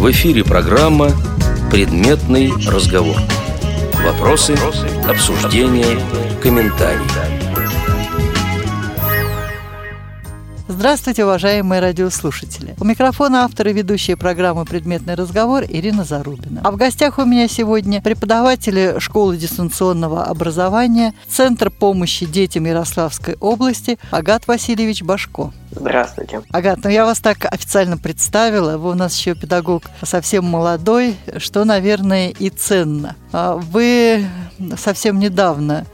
В эфире программа «Предметный разговор». Вопросы, обсуждения, комментарии. Здравствуйте, уважаемые радиослушатели. У микрофона автор и ведущая программы «Предметный разговор» Ирина Зарубина. А в гостях у меня сегодня преподаватели школы дистанционного образования, Центр помощи детям Ярославской области Агат Васильевич Башко. Здравствуйте. Агат, ну я вас так официально представила. Вы у нас еще педагог совсем молодой, что, наверное, и ценно. А вы совсем недавно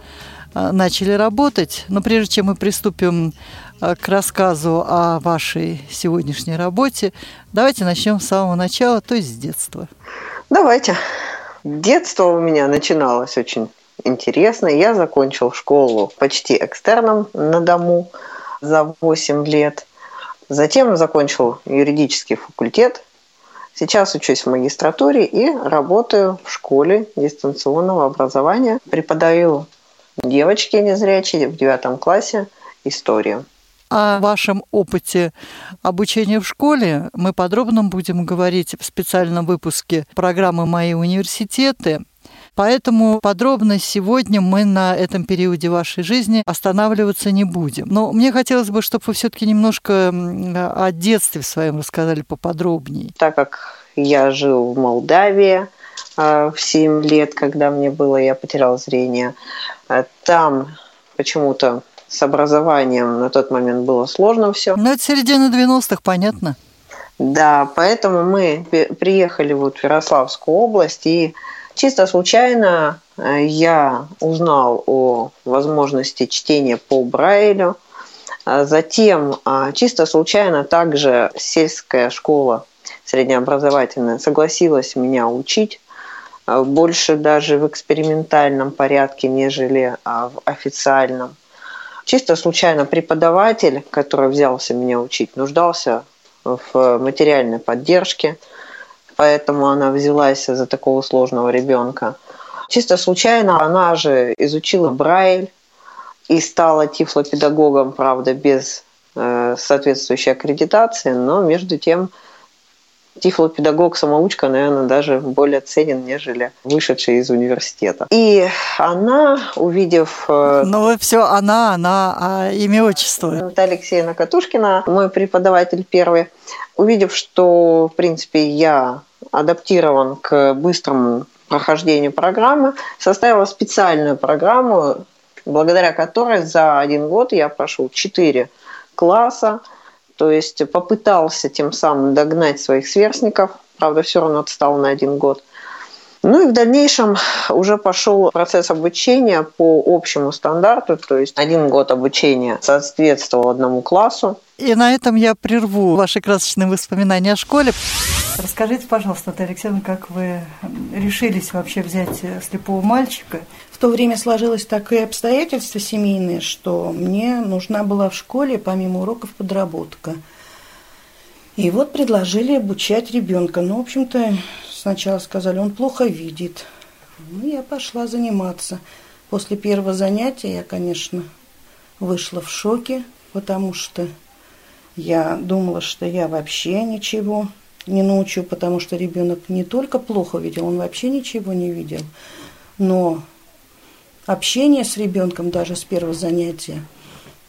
а, начали работать, но прежде чем мы приступим к рассказу о вашей сегодняшней работе. Давайте начнем с самого начала, то есть с детства. Давайте. Детство у меня начиналось очень интересно. Я закончил школу почти экстерном на дому за 8 лет. Затем закончил юридический факультет. Сейчас учусь в магистратуре и работаю в школе дистанционного образования. Преподаю девочке незрячей в девятом классе историю. О вашем опыте обучения в школе мы подробно будем говорить в специальном выпуске программы «Мои университеты». Поэтому подробно сегодня мы на этом периоде вашей жизни останавливаться не будем. Но мне хотелось бы, чтобы вы все-таки немножко о детстве своем рассказали поподробнее. Так как я жил в Молдавии э, в 7 лет, когда мне было, я потерял зрение, э, там почему-то с образованием на тот момент было сложно все. Ну, это середина 90-х, понятно. Да, поэтому мы приехали вот в Ярославскую область, и чисто случайно э, я узнал о возможности чтения по Брайлю. А затем а, чисто случайно также сельская школа среднеобразовательная согласилась меня учить а, больше даже в экспериментальном порядке, нежели в официальном. Чисто случайно преподаватель, который взялся меня учить, нуждался в материальной поддержке, поэтому она взялась за такого сложного ребенка. Чисто случайно она же изучила Брайль и стала тифлопедагогом, правда, без э, соответствующей аккредитации, но между тем тифлопедагог-самоучка, наверное, даже более ценен, нежели вышедший из университета. И она, увидев... Э, ну, все она, она, а имя, отчество. Наталья Алексеевна Катушкина, мой преподаватель первый, увидев, что, в принципе, я адаптирован к быстрому прохождению программы, составила специальную программу, благодаря которой за один год я прошел четыре класса, то есть попытался тем самым догнать своих сверстников, правда, все равно отстал на один год. Ну и в дальнейшем уже пошел процесс обучения по общему стандарту, то есть один год обучения соответствовал одному классу. И на этом я прерву ваши красочные воспоминания о школе. Расскажите, пожалуйста, Наталья Алексеевна, как вы решились вообще взять слепого мальчика в то время сложилось такое обстоятельство семейное, что мне нужна была в школе, помимо уроков, подработка. И вот предложили обучать ребенка. Ну, в общем-то, сначала сказали, он плохо видит. Ну, я пошла заниматься. После первого занятия я, конечно, вышла в шоке, потому что я думала, что я вообще ничего не научу, потому что ребенок не только плохо видел, он вообще ничего не видел. Но общение с ребенком даже с первого занятия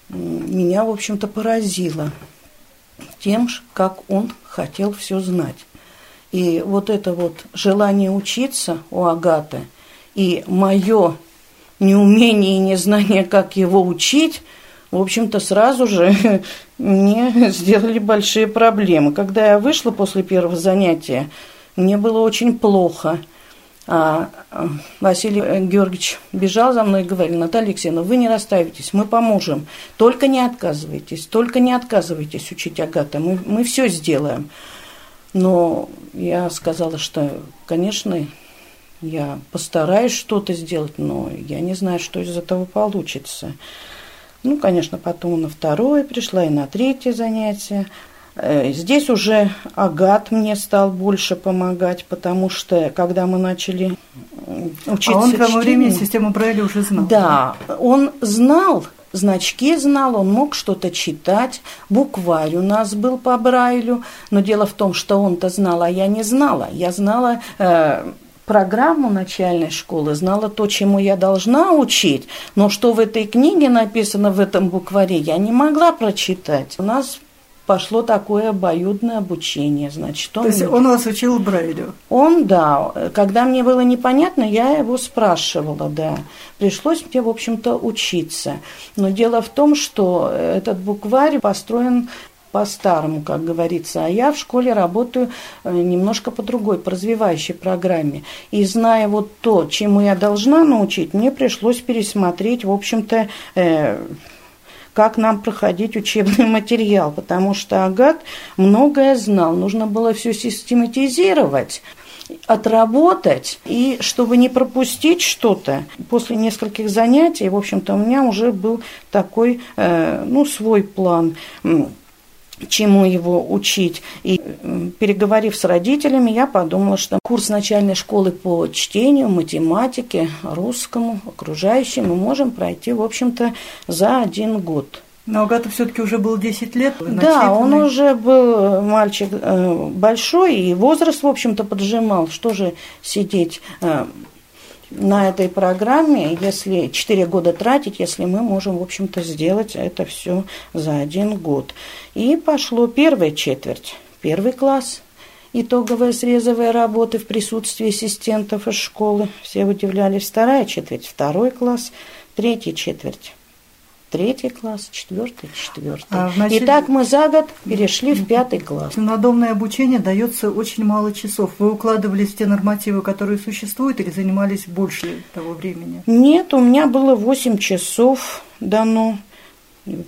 меня, в общем-то, поразило тем, как он хотел все знать. И вот это вот желание учиться у Агаты и мое неумение и незнание, как его учить, в общем-то, сразу же мне сделали большие проблемы. Когда я вышла после первого занятия, мне было очень плохо – а, а Василий Георгиевич бежал за мной и говорил, Наталья Алексеевна, вы не расставитесь, мы поможем. Только не отказывайтесь, только не отказывайтесь учить Агата, мы, мы все сделаем. Но я сказала, что, конечно, я постараюсь что-то сделать, но я не знаю, что из этого получится. Ну, конечно, потом на второе пришла и на третье занятие. Э, здесь уже Агат мне стал больше помогать, потому что когда мы начали учиться... А он к тому времени систему Брайля уже знал? Да, он знал, значки знал, он мог что-то читать. Букварь у нас был по Брайлю, но дело в том, что он-то знал, а я не знала. Я знала э, программу начальной школы, знала то, чему я должна учить, но что в этой книге написано в этом букваре, я не могла прочитать. У нас пошло такое обоюдное обучение. Значит, он То есть он вас учил Брайлю? Он, да. Когда мне было непонятно, я его спрашивала, да. Пришлось мне, в общем-то, учиться. Но дело в том, что этот букварь построен по-старому, как говорится. А я в школе работаю э, немножко по другой, по развивающей программе. И зная вот то, чему я должна научить, мне пришлось пересмотреть, в общем-то, э, как нам проходить учебный материал, потому что Агат многое знал, нужно было все систематизировать отработать, и чтобы не пропустить что-то, после нескольких занятий, в общем-то, у меня уже был такой, э, ну, свой план чему его учить. И переговорив с родителями, я подумала, что курс начальной школы по чтению, математике, русскому, окружающему мы можем пройти, в общем-то, за один год. Но Агата все-таки уже был 10 лет. Да, он уже был мальчик э, большой, и возраст, в общем-то, поджимал. Что же сидеть э, на этой программе, если 4 года тратить, если мы можем, в общем-то, сделать это все за один год. И пошло первая четверть, первый класс, итоговые срезовые работы в присутствии ассистентов из школы. Все удивлялись. Вторая четверть, второй класс, третья четверть третий класс, четвертый, четвертый. А начале... И так мы за год перешли в пятый класс. Надомное обучение дается очень мало часов. Вы укладывались в те нормативы, которые существуют, или занимались больше того времени? Нет, у меня было 8 часов дано.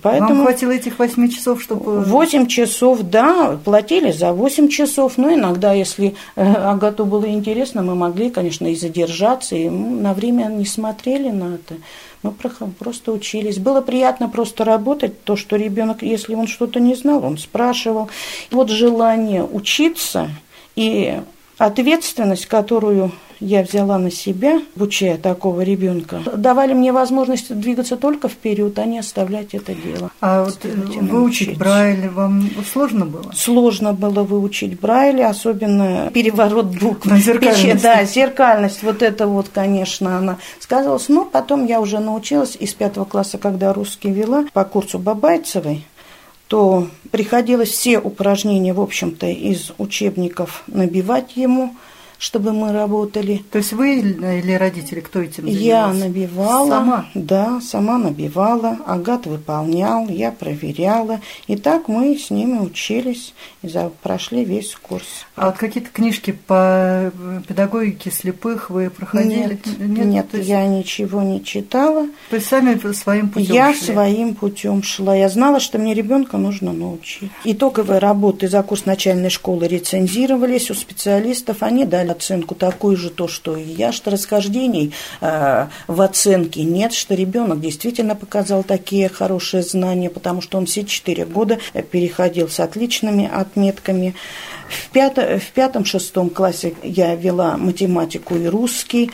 Поэтому Вам хватило этих 8 часов, чтобы... 8 часов, да, платили за 8 часов. Но иногда, если э, Агату было интересно, мы могли, конечно, и задержаться, и на время не смотрели на это. Мы просто учились. Было приятно просто работать, то, что ребенок, если он что-то не знал, он спрашивал. Вот желание учиться и ответственность, которую я взяла на себя, обучая такого ребенка, давали мне возможность двигаться только вперед, а не оставлять это дело. А вот выучить Брайль вам сложно было? Сложно было выучить Брайль, особенно переворот букв. На зеркальность. Да, зеркальность, вот это вот, конечно, она сказывалась. Но потом я уже научилась из пятого класса, когда русский вела по курсу Бабайцевой, то приходилось все упражнения, в общем-то, из учебников набивать ему – чтобы мы работали. То есть вы или родители, кто этим занимался? Я набивала. Сама? Да, сама набивала. Агат выполнял, я проверяла. И так мы с ними учились и за, прошли весь курс. А вот какие-то книжки по педагогике слепых вы проходили? Нет, нет, нет есть... я ничего не читала. То есть сами своим путем Я шли? своим путем шла. Я знала, что мне ребенка нужно научить. Итоговые работы за курс начальной школы рецензировались у специалистов. Они дали оценку такую же, то, что и я, что расхождений э, в оценке нет, что ребенок действительно показал такие хорошие знания, потому что он все четыре года переходил с отличными отметками. В, пято, в пятом-шестом классе я вела математику и русский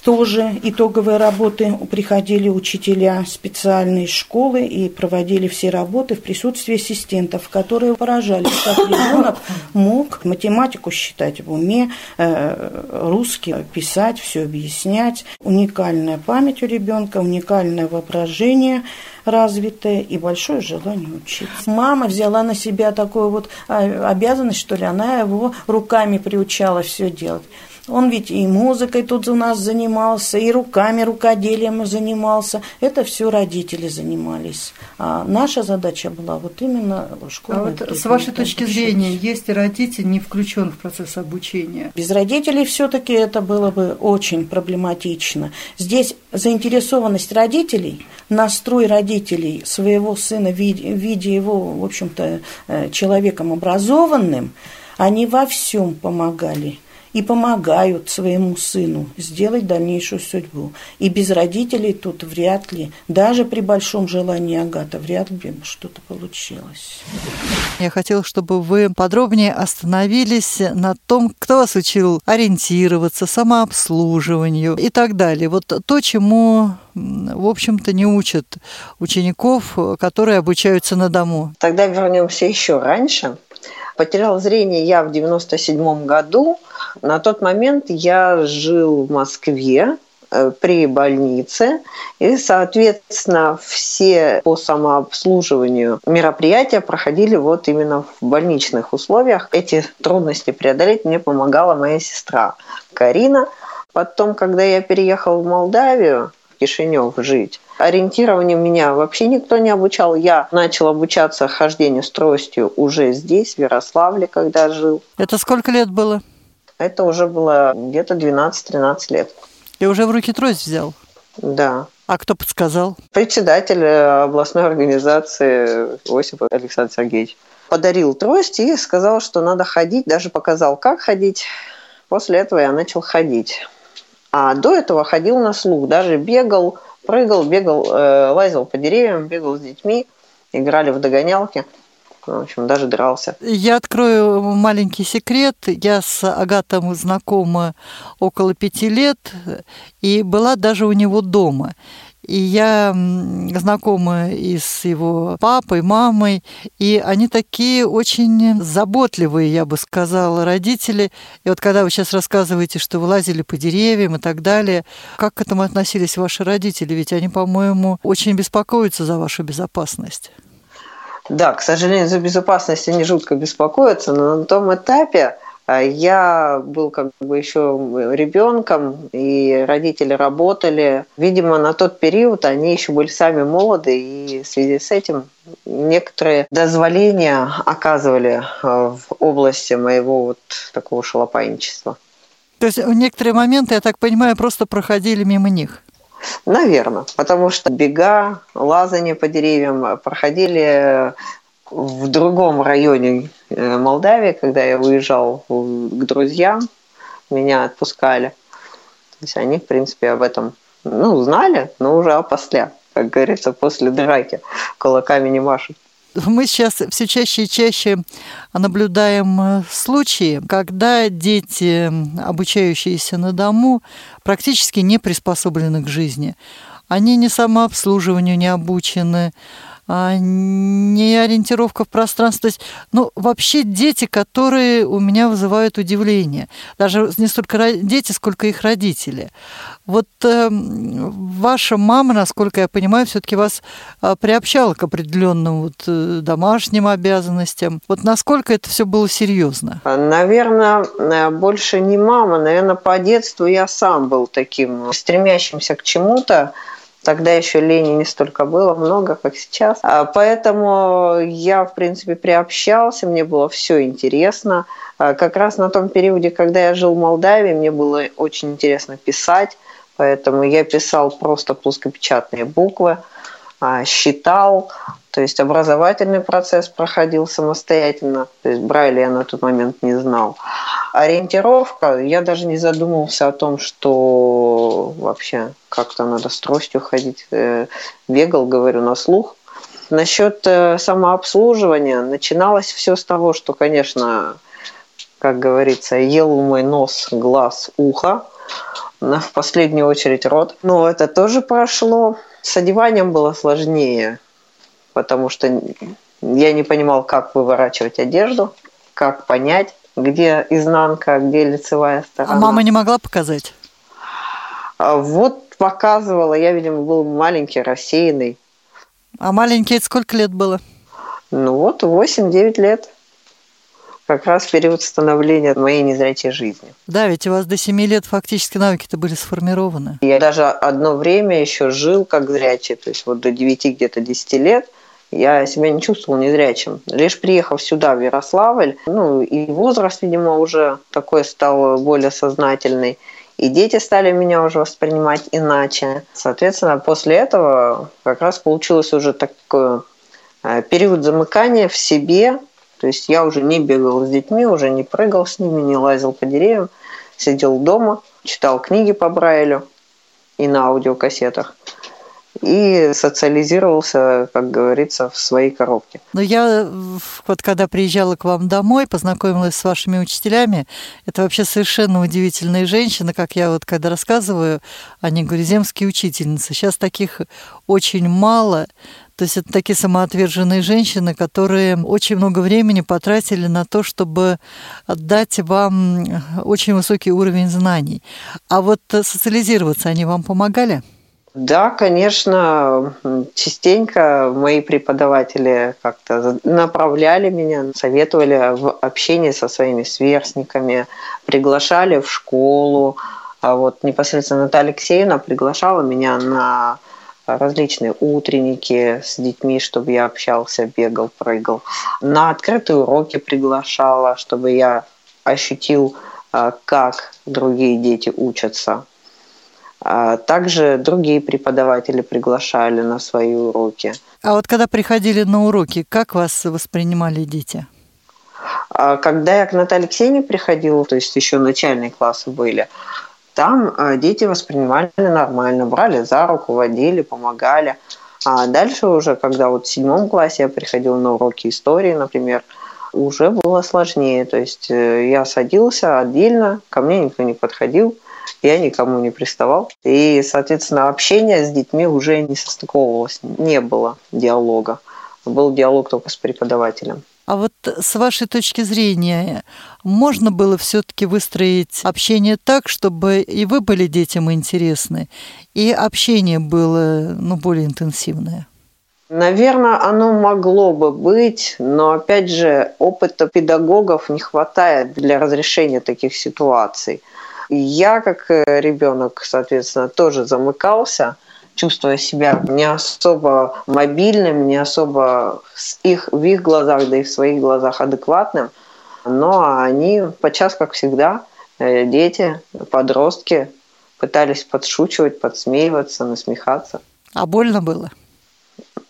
тоже итоговые работы приходили учителя специальной школы и проводили все работы в присутствии ассистентов, которые поражались, как ребенок мог математику считать в уме, э, русский писать, все объяснять. Уникальная память у ребенка, уникальное воображение развитое и большое желание учиться. Мама взяла на себя такую вот а, обязанность, что ли, она его руками приучала все делать. Он ведь и музыкой тут у нас занимался, и руками, рукоделием занимался. Это все родители занимались. А наша задача была вот именно школа. А вот с вашей точки зрения, есть родитель не включен в процесс обучения? Без родителей все-таки это было бы очень проблематично. Здесь заинтересованность родителей, настрой родителей своего сына в виде его, в общем-то, э, человеком образованным, они во всем помогали – и помогают своему сыну сделать дальнейшую судьбу. И без родителей тут вряд ли, даже при большом желании Агата, вряд ли что-то получилось. Я хотела, чтобы вы подробнее остановились на том, кто вас учил ориентироваться, самообслуживанию и так далее. Вот то, чему в общем-то, не учат учеников, которые обучаются на дому. Тогда вернемся еще раньше. Потерял зрение я в 97 году. На тот момент я жил в Москве, э, при больнице. И, соответственно, все по самообслуживанию мероприятия проходили вот именно в больничных условиях. Эти трудности преодолеть мне помогала моя сестра Карина. Потом, когда я переехал в Молдавию, в Кишинев жить, Ориентированию меня вообще никто не обучал. Я начал обучаться хождению с тростью уже здесь, в Ярославле, когда жил. Это сколько лет было? Это уже было где-то 12-13 лет. И уже в руки трость взял? Да. А кто подсказал? Председатель э, областной организации Осип Александр Сергеевич. Подарил трость и сказал, что надо ходить, даже показал, как ходить. После этого я начал ходить. А до этого ходил на слух, даже бегал, прыгал, бегал, э, лазил по деревьям, бегал с детьми, играли в догонялки. В общем, даже дрался. Я открою маленький секрет. Я с Агатом знакома около пяти лет и была даже у него дома. И я знакома и с его папой, мамой, и они такие очень заботливые, я бы сказала, родители. И вот когда вы сейчас рассказываете, что вы лазили по деревьям и так далее, как к этому относились ваши родители? Ведь они, по-моему, очень беспокоятся за вашу безопасность. Да, к сожалению, за безопасность они жутко беспокоятся, но на том этапе, я был как бы еще ребенком, и родители работали. Видимо, на тот период они еще были сами молоды, и в связи с этим некоторые дозволения оказывали а, в области моего вот такого шалопайничества. То есть некоторые моменты, я так понимаю, просто проходили мимо них? Наверное, потому что бега, лазание по деревьям проходили в другом районе э, Молдавии, когда я уезжал к друзьям, меня отпускали. То есть они, в принципе, об этом ну, знали, но уже опосля, как говорится, после драки кулаками не машут. Мы сейчас все чаще и чаще наблюдаем э, случаи, когда дети, обучающиеся на дому, практически не приспособлены к жизни. Они не самообслуживанию не обучены, не ориентировка в пространстве. То есть, ну, вообще дети, которые у меня вызывают удивление. Даже не столько дети, сколько их родители. Вот э, ваша мама, насколько я понимаю, все-таки вас э, приобщала к определенным вот, э, домашним обязанностям. Вот насколько это все было серьезно? Наверное, э, больше не мама. Наверное, по детству я сам был таким стремящимся к чему-то. Тогда еще лени не столько было, много, как сейчас. А поэтому я, в принципе, приобщался, мне было все интересно. А как раз на том периоде, когда я жил в Молдавии, мне было очень интересно писать, поэтому я писал просто плоскопечатные буквы, а, считал, то есть образовательный процесс проходил самостоятельно, то есть Брайля я на тот момент не знал. Ориентировка, я даже не задумывался о том, что вообще как-то надо с тростью ходить. Э, бегал, говорю, на слух. Насчет э, самообслуживания начиналось все с того, что, конечно, как говорится, ел мой нос, глаз, ухо, в последнюю очередь рот. Но это тоже прошло. С одеванием было сложнее, потому что я не понимал, как выворачивать одежду, как понять, где изнанка, где лицевая сторона. А мама не могла показать? А вот показывала. Я, видимо, был маленький, рассеянный. А маленький это сколько лет было? Ну вот, 8-9 лет. Как раз период становления моей незрячей жизни. Да, ведь у вас до 7 лет фактически навыки-то были сформированы. Я даже одно время еще жил как зрячий, то есть вот до 9 где-то 10 лет – я себя не чувствовал незрячим. Лишь приехав сюда, в Ярославль, ну и возраст, видимо, уже такой стал более сознательный, и дети стали меня уже воспринимать иначе. Соответственно, после этого как раз получилось уже такой э, период замыкания в себе, то есть я уже не бегал с детьми, уже не прыгал с ними, не лазил по деревьям. сидел дома, читал книги по Брайлю и на аудиокассетах и социализировался, как говорится, в своей коробке. Но я вот когда приезжала к вам домой, познакомилась с вашими учителями, это вообще совершенно удивительные женщины, как я вот когда рассказываю, они говорят, земские учительницы. Сейчас таких очень мало, то есть это такие самоотверженные женщины, которые очень много времени потратили на то, чтобы дать вам очень высокий уровень знаний. А вот социализироваться они вам помогали? Да, конечно, частенько мои преподаватели как-то направляли меня, советовали в общении со своими сверстниками, приглашали в школу. А вот непосредственно Наталья Алексеевна приглашала меня на различные утренники с детьми, чтобы я общался, бегал, прыгал. На открытые уроки приглашала, чтобы я ощутил, а, как другие дети учатся. А также другие преподаватели приглашали на свои уроки. А вот когда приходили на уроки, как вас воспринимали дети? А когда я к Наталье Алексеевне приходила, то есть еще начальные классы были, там а, дети воспринимали нормально, брали за руку, водили, помогали. А дальше уже, когда вот в седьмом классе я приходила на уроки истории, например, уже было сложнее. То есть э, я садился отдельно, ко мне никто не подходил – я никому не приставал. И, соответственно, общение с детьми уже не состыковывалось, не было диалога. Был диалог только с преподавателем. А вот с вашей точки зрения, можно было все-таки выстроить общение так, чтобы и вы были детям интересны, и общение было ну, более интенсивное? Наверное, оно могло бы быть, но опять же, опыта педагогов не хватает для разрешения таких ситуаций. Я, как э, ребенок, соответственно, тоже замыкался, чувствуя себя не особо мобильным, не особо их, в их глазах, да и в своих глазах адекватным. Но они, подчас, как всегда, э, дети, подростки, пытались подшучивать, подсмеиваться, насмехаться. А больно было?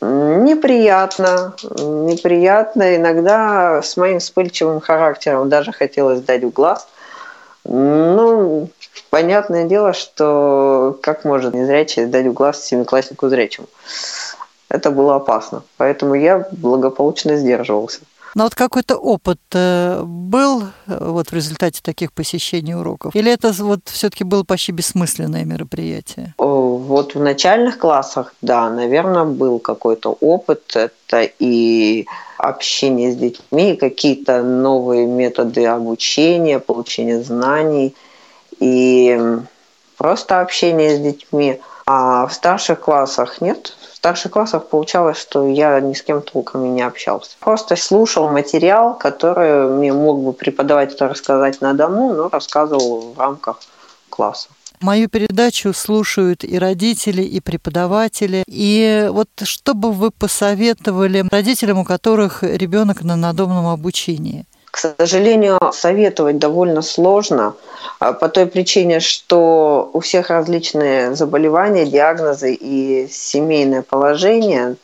Неприятно, неприятно. Иногда с моим вспыльчивым характером даже хотелось дать в глаз – ну, понятное дело, что как может незрячий дать в глаз семикласснику зрячему? Это было опасно. Поэтому я благополучно сдерживался. Но вот какой-то опыт э, был э, вот в результате таких посещений уроков? Или это вот все-таки было почти бессмысленное мероприятие? Вот в начальных классах, да, наверное, был какой-то опыт. Это и общение с детьми, какие-то новые методы обучения, получения знаний и просто общение с детьми. А в старших классах нет. Старших классах получалось, что я ни с кем толком и не общался. Просто слушал материал, который мне мог бы преподаватель рассказать на дому, но рассказывал в рамках класса. Мою передачу слушают и родители, и преподаватели. И вот что бы вы посоветовали родителям, у которых ребенок на надомном обучении? К сожалению, советовать довольно сложно а, по той причине, что у всех различные заболевания, диагнозы и семейное положение.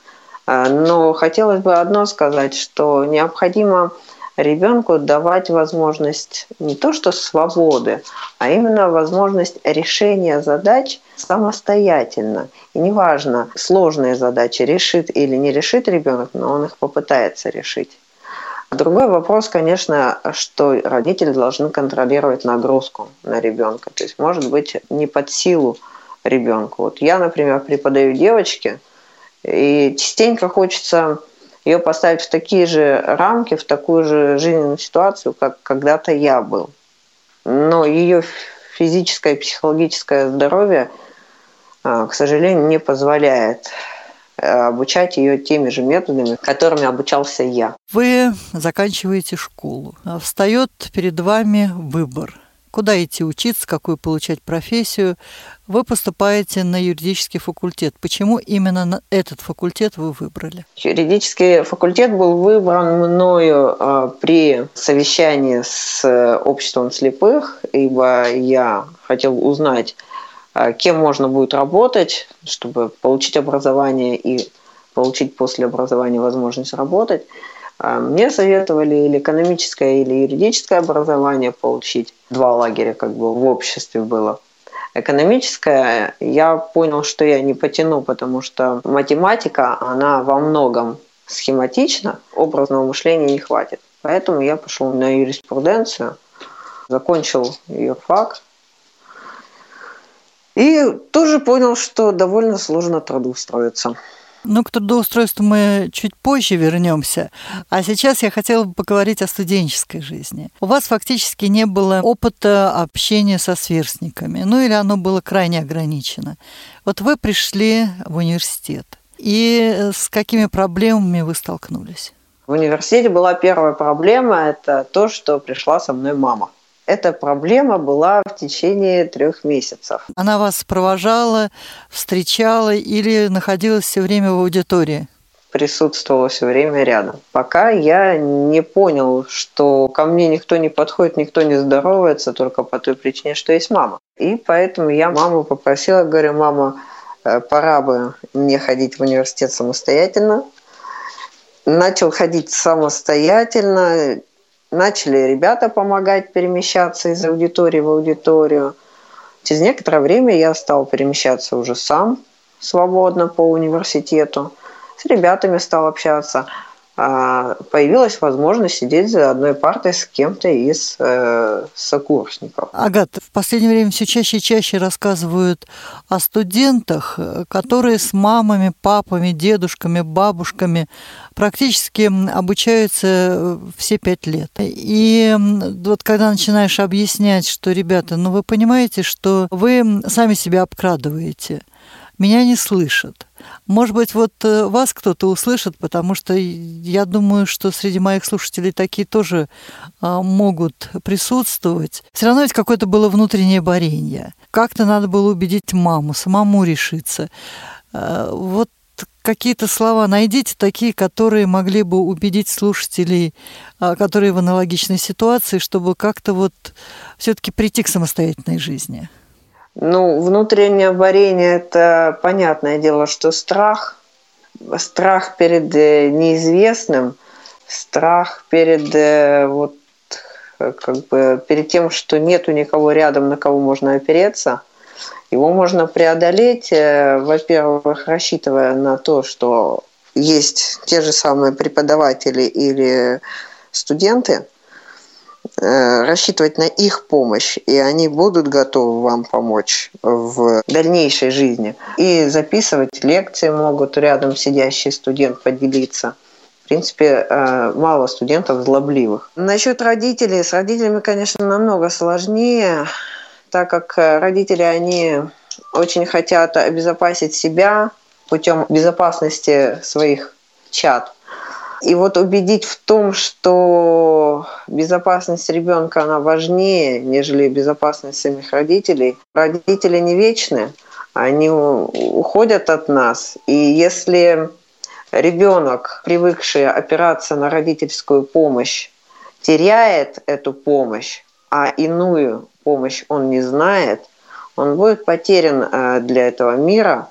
А, но хотелось бы одно сказать, что необходимо ребенку давать возможность не то что свободы, а именно возможность решения задач самостоятельно. И неважно, сложные задачи решит или не решит ребенок, но он их попытается решить. Другой вопрос, конечно, что родители должны контролировать нагрузку на ребенка. То есть, может быть, не под силу ребенку. Вот я, например, преподаю девочке, и частенько хочется ее поставить в такие же рамки, в такую же жизненную ситуацию, как когда-то я был. Но ее физическое и психологическое здоровье, а, к сожалению, не позволяет обучать ее теми же методами, которыми обучался я. Вы заканчиваете школу. Встает перед вами выбор – куда идти учиться, какую получать профессию. Вы поступаете на юридический факультет. Почему именно на этот факультет вы выбрали? Юридический факультет был выбран мною а, при совещании с э, обществом слепых, ибо я хотел узнать, кем можно будет работать, чтобы получить образование и получить после образования возможность работать. А мне советовали или экономическое, или юридическое образование получить. Два лагеря как бы в обществе было. Экономическое, я понял, что я не потяну, потому что математика, она во многом схематична, образного мышления не хватит. Поэтому я пошел на юриспруденцию, закончил юрфак, и тоже понял, что довольно сложно трудоустроиться. Ну, к трудоустройству мы чуть позже вернемся. А сейчас я хотела бы поговорить о студенческой жизни. У вас фактически не было опыта общения со сверстниками, ну или оно было крайне ограничено. Вот вы пришли в университет. И с какими проблемами вы столкнулись? В университете была первая проблема – это то, что пришла со мной мама. Эта проблема была в течение трех месяцев. Она вас провожала, встречала или находилась все время в аудитории? присутствовала все время рядом. Пока я не понял, что ко мне никто не подходит, никто не здоровается, только по той причине, что есть мама. И поэтому я маму попросила, говорю, мама, э, пора бы мне ходить в университет самостоятельно. Начал ходить самостоятельно, Начали ребята помогать перемещаться из аудитории в аудиторию. Через некоторое время я стал перемещаться уже сам, свободно по университету. С ребятами стал общаться. А, появилась возможность сидеть за одной партой с кем-то из э, сокурсников. Агат, в последнее время все чаще и чаще рассказывают о студентах, которые с мамами, папами, дедушками, бабушками практически обучаются э, все пять лет. И вот когда начинаешь объяснять, что, ребята, ну вы понимаете, что вы сами себя обкрадываете, меня не слышат. Может быть, вот э, вас кто-то услышит, потому что я думаю, что среди моих слушателей такие тоже а, могут присутствовать. Все равно ведь какое-то было внутреннее борение. Как-то надо было убедить маму, самому решиться. А, вот какие-то слова найдите, такие, которые могли бы убедить слушателей, а, которые в аналогичной ситуации, чтобы как-то вот все-таки прийти к самостоятельной жизни. Ну, внутреннее варенье – это понятное дело, что страх, страх перед э, неизвестным, страх перед э, вот как бы перед тем, что нету никого рядом, на кого можно опереться, его можно преодолеть, э, во-первых, рассчитывая на то, что есть те же самые преподаватели или студенты, Э, рассчитывать на их помощь, и они будут готовы вам помочь в дальнейшей жизни. И записывать лекции могут рядом сидящий студент поделиться. В принципе, э, мало студентов злобливых. Насчет родителей. С родителями, конечно, намного сложнее, так как родители, они очень хотят обезопасить себя путем безопасности своих чад. И вот убедить в том, что безопасность ребенка, она важнее, нежели безопасность самих родителей. Родители не вечны, они уходят от нас. И если ребенок, привыкший опираться на родительскую помощь, теряет эту помощь, а иную помощь он не знает, он будет потерян э, для этого мира,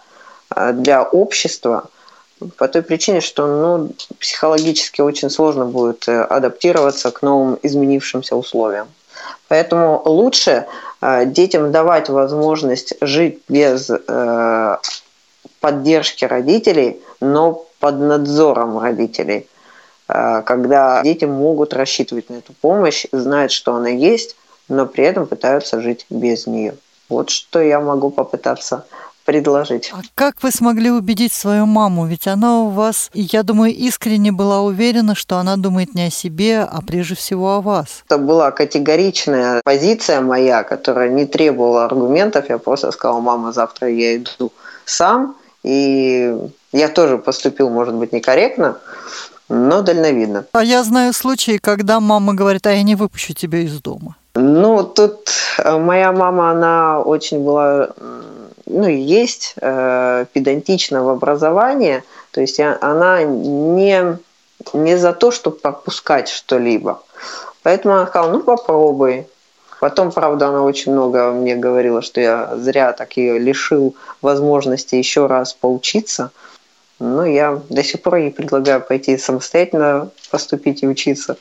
э, для общества – по той причине, что ну, психологически очень сложно будет э, адаптироваться к новым изменившимся условиям. Поэтому лучше э, детям давать возможность жить без э, поддержки родителей, но под надзором родителей, когда дети могут рассчитывать на эту помощь, знают, что она есть, но при этом пытаются жить без нее. Вот что я могу попытаться предложить. А как вы смогли убедить свою маму? Ведь она у вас, я думаю, искренне была уверена, что она думает не о себе, а прежде всего о вас. Это была категоричная позиция моя, которая не требовала аргументов. Я просто сказала, мама, завтра я иду сам. И я тоже поступил, может быть, некорректно, но дальновидно. А я знаю случаи, когда мама говорит, а я не выпущу тебя из дома. Ну, тут э, моя мама, она очень была ну, есть э, педантичного образования, то есть она не, не за то, чтобы пропускать что-либо. Поэтому она сказала, ну попробуй. Потом, правда, она очень много мне говорила, что я зря так ее лишил возможности еще раз поучиться. Но я до сих пор ей предлагаю пойти самостоятельно поступить и учиться.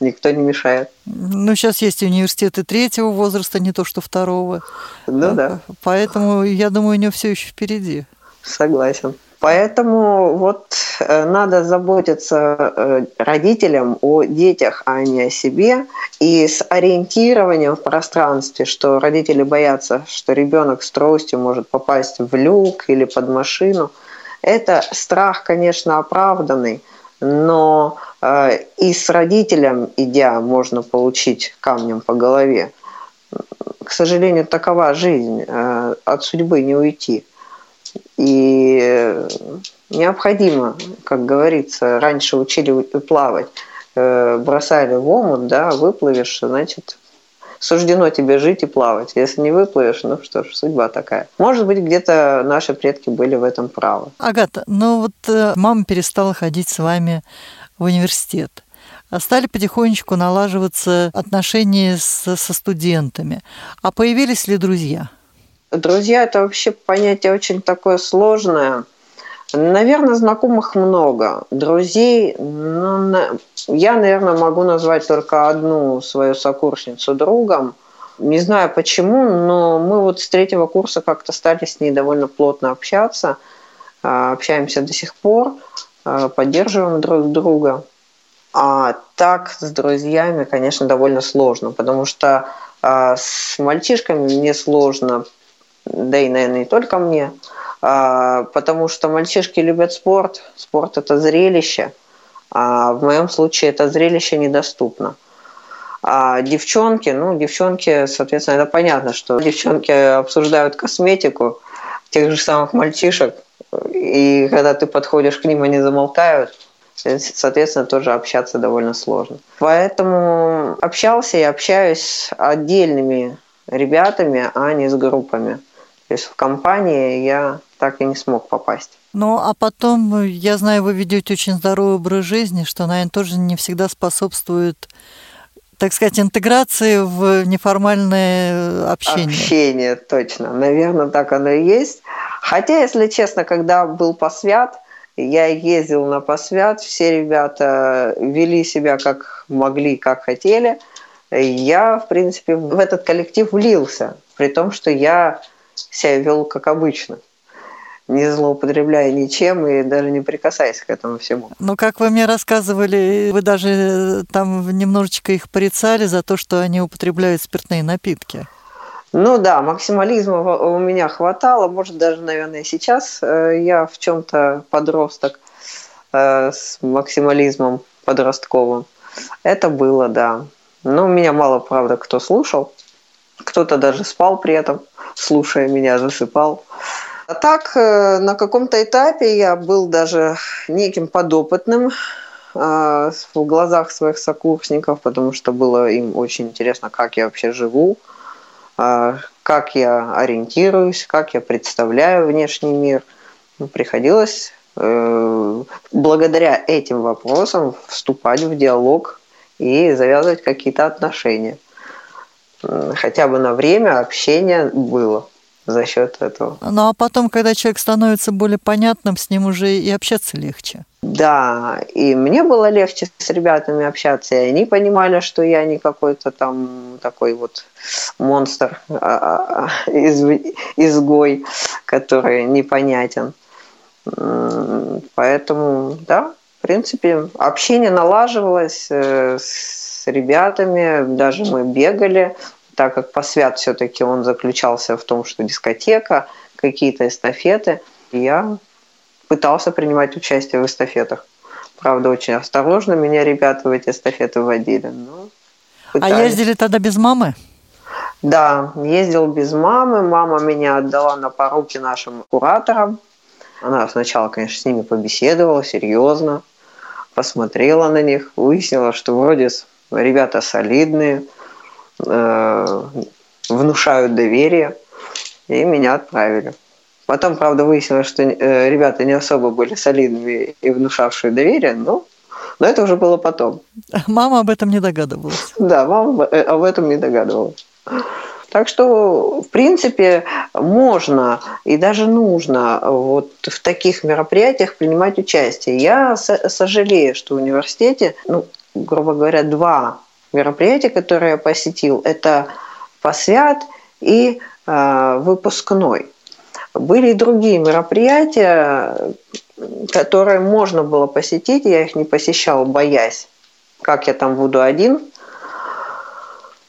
Никто не мешает. Ну, сейчас есть университеты третьего возраста, не то что второго. Ну да. Поэтому, я думаю, у нее все еще впереди. Согласен. Поэтому вот э, надо заботиться э, родителям о детях, а не о себе. И с ориентированием в пространстве, что родители боятся, что ребенок с тростью может попасть в люк или под машину. Это страх, конечно, оправданный, но э, и с родителем, идя, можно получить камнем по голове. К сожалению, такова жизнь. От судьбы не уйти. И необходимо, как говорится, раньше учили плавать, э, бросали в омут, да, выплывешь, значит, суждено тебе жить и плавать. Если не выплывешь, ну что ж, судьба такая. Может быть, где-то наши предки были в этом правы. Агата, ну вот э, мама перестала ходить с вами в университет. А стали потихонечку налаживаться отношения с, со студентами. А появились ли друзья? Друзья – это вообще понятие очень такое сложное. Наверное, знакомых много. Друзей, ну, я, наверное, могу назвать только одну свою сокурсницу другом. Не знаю почему, но мы вот с третьего курса как-то стали с ней довольно плотно общаться. А, общаемся до сих пор, а, поддерживаем друг друга. А так с друзьями, конечно, довольно сложно, потому что а, с мальчишками мне сложно, да и, наверное, не только мне, потому что мальчишки любят спорт, спорт – это зрелище, а в моем случае это зрелище недоступно. А девчонки, ну, девчонки, соответственно, это понятно, что девчонки обсуждают косметику тех же самых мальчишек, и когда ты подходишь к ним, они замолкают, соответственно, тоже общаться довольно сложно. Поэтому общался и общаюсь с отдельными ребятами, а не с группами. То есть в компании я так и не смог попасть. Ну, а потом, я знаю, вы ведете очень здоровый образ жизни, что, наверное, тоже не всегда способствует так сказать, интеграции в неформальное общение. Общение, точно. Наверное, так оно и есть. Хотя, если честно, когда был посвят, я ездил на посвят, все ребята вели себя как могли, как хотели. Я, в принципе, в этот коллектив влился, при том, что я себя вел как обычно не злоупотребляя ничем и даже не прикасаясь к этому всему. Ну, как вы мне рассказывали, вы даже э, там немножечко их порицали за то, что они употребляют спиртные напитки. Ну да, максимализма у меня хватало, может даже, наверное, сейчас э, я в чем-то подросток э, с максимализмом подростковым. Это было, да. Но меня мало, правда, кто слушал. Кто-то даже спал при этом слушая меня, засыпал. А так, э, на каком-то этапе я был даже неким подопытным э, в глазах своих сокурсников, потому что было им очень интересно, как я вообще живу, э, как я ориентируюсь, как я представляю внешний мир. Ну, приходилось благодаря этим вопросам вступать в диалог и завязывать какие-то отношения хотя бы на время общение было за счет этого. Ну а потом, когда человек становится более понятным, с ним уже и общаться легче. Да, и мне было легче с ребятами общаться, и они понимали, что я не какой-то там такой вот монстр, а, а, из, изгой, который непонятен. Поэтому, да, в принципе, общение налаживалось э, с ребятами, даже мы бегали так как посвят все-таки он заключался в том, что дискотека, какие-то эстафеты, я пытался принимать участие в эстафетах. Правда, очень осторожно меня ребята в эти эстафеты водили. Но а ездили тогда без мамы? Да, ездил без мамы. Мама меня отдала на поруки нашим кураторам. Она сначала, конечно, с ними побеседовала серьезно, посмотрела на них, выяснила, что вроде ребята солидные – Э, внушают доверие, и меня отправили. Потом, правда, выяснилось, что э, ребята не особо были солидными и внушавшие доверие, но, но это уже было потом. Мама об этом не догадывалась. Да, мама об этом не догадывалась. Так что, в принципе, можно и даже нужно вот в таких мероприятиях принимать участие. Я сожалею, что в университете, ну, грубо говоря, два мероприятия, которые я посетил, это посвят и э, выпускной. Были и другие мероприятия, которые можно было посетить, я их не посещал, боясь, как я там буду один.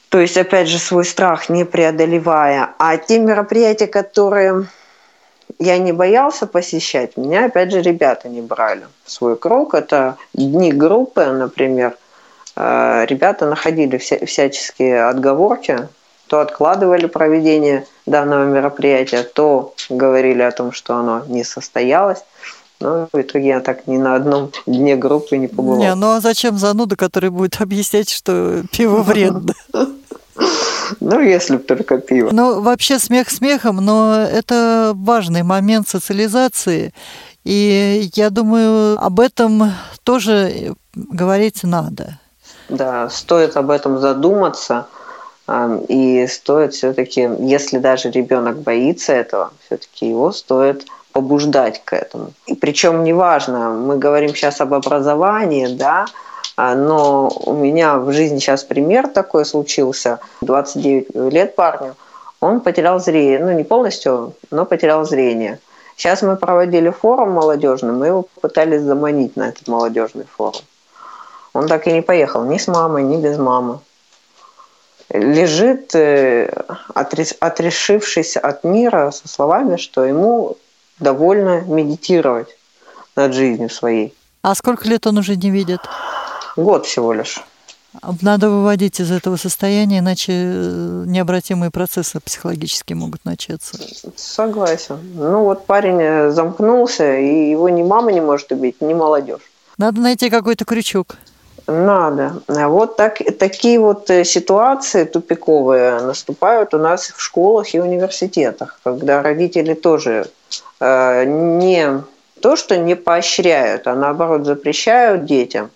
То есть, опять же, свой страх не преодолевая. А те мероприятия, которые я не боялся посещать, меня, опять же, ребята не брали свой круг. Это дни группы, например. Э, ребята находили вся, всяческие отговорки, то откладывали проведение данного мероприятия, то говорили о том, что оно не состоялось. Но в итоге я так ни на одном дне группы не побывал. Не, ну а зачем зануда, который будет объяснять, что пиво вредно? Ну, если бы только пиво. Ну, вообще смех смехом, но это важный момент социализации. И я думаю, об этом тоже говорить надо. Да, стоит об этом задуматься. И стоит все-таки, если даже ребенок боится этого, все-таки его стоит побуждать к этому. И причем неважно, мы говорим сейчас об образовании, да, а, но у меня в жизни сейчас пример такой случился. 29 лет парню, он потерял зрение, ну не полностью, но потерял зрение. Сейчас мы проводили форум молодежный, мы его пытались заманить на этот молодежный форум. Он так и не поехал ни с мамой, ни без мамы лежит, э, отрешившись от мира, со словами, что ему довольно медитировать над жизнью своей. А сколько лет он уже не видит? Год всего лишь. Надо выводить из этого состояния, иначе э, необратимые процессы психологические могут начаться. Согласен. Ну вот парень э, замкнулся, и его ни мама не может убить, ни молодежь. Надо найти какой-то крючок. Надо. Вот так, такие вот э, ситуации тупиковые наступают у нас в школах и университетах, когда родители тоже э, не то, что не поощряют, а наоборот запрещают детям.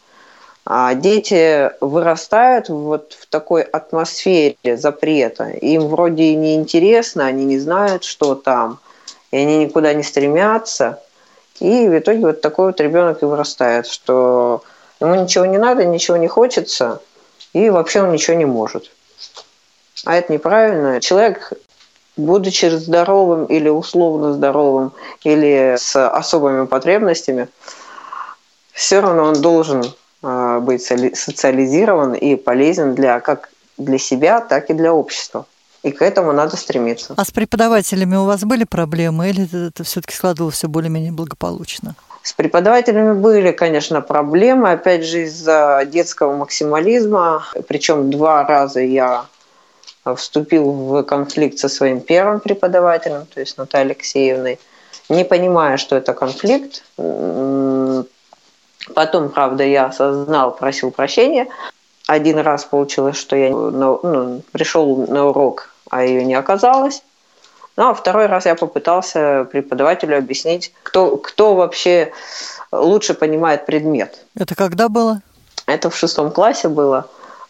А дети вырастают вот в такой атмосфере запрета. Им вроде и не интересно, они не знают, что там, и они никуда не стремятся. И в итоге вот такой вот ребенок и вырастает, что Ему ничего не надо, ничего не хочется, и вообще он ничего не может. А это неправильно. Человек, будучи здоровым или условно здоровым, или с особыми потребностями, все равно он должен а, быть социализирован и полезен для, как для себя, так и для общества. И к этому надо стремиться. А с преподавателями у вас были проблемы или это, все-таки складывалось все более-менее благополучно? С преподавателями были, конечно, проблемы, опять же, из-за детского максимализма. Причем два раза я вступил в конфликт со своим первым преподавателем, то есть Натальей Алексеевной, не понимая, что это конфликт. Потом, правда, я осознал, просил прощения. Один раз получилось, что я ну, пришел на урок, а ее не оказалось. Ну, а второй раз я попытался преподавателю объяснить, кто, кто вообще лучше понимает предмет. Это когда было? Это в шестом классе было.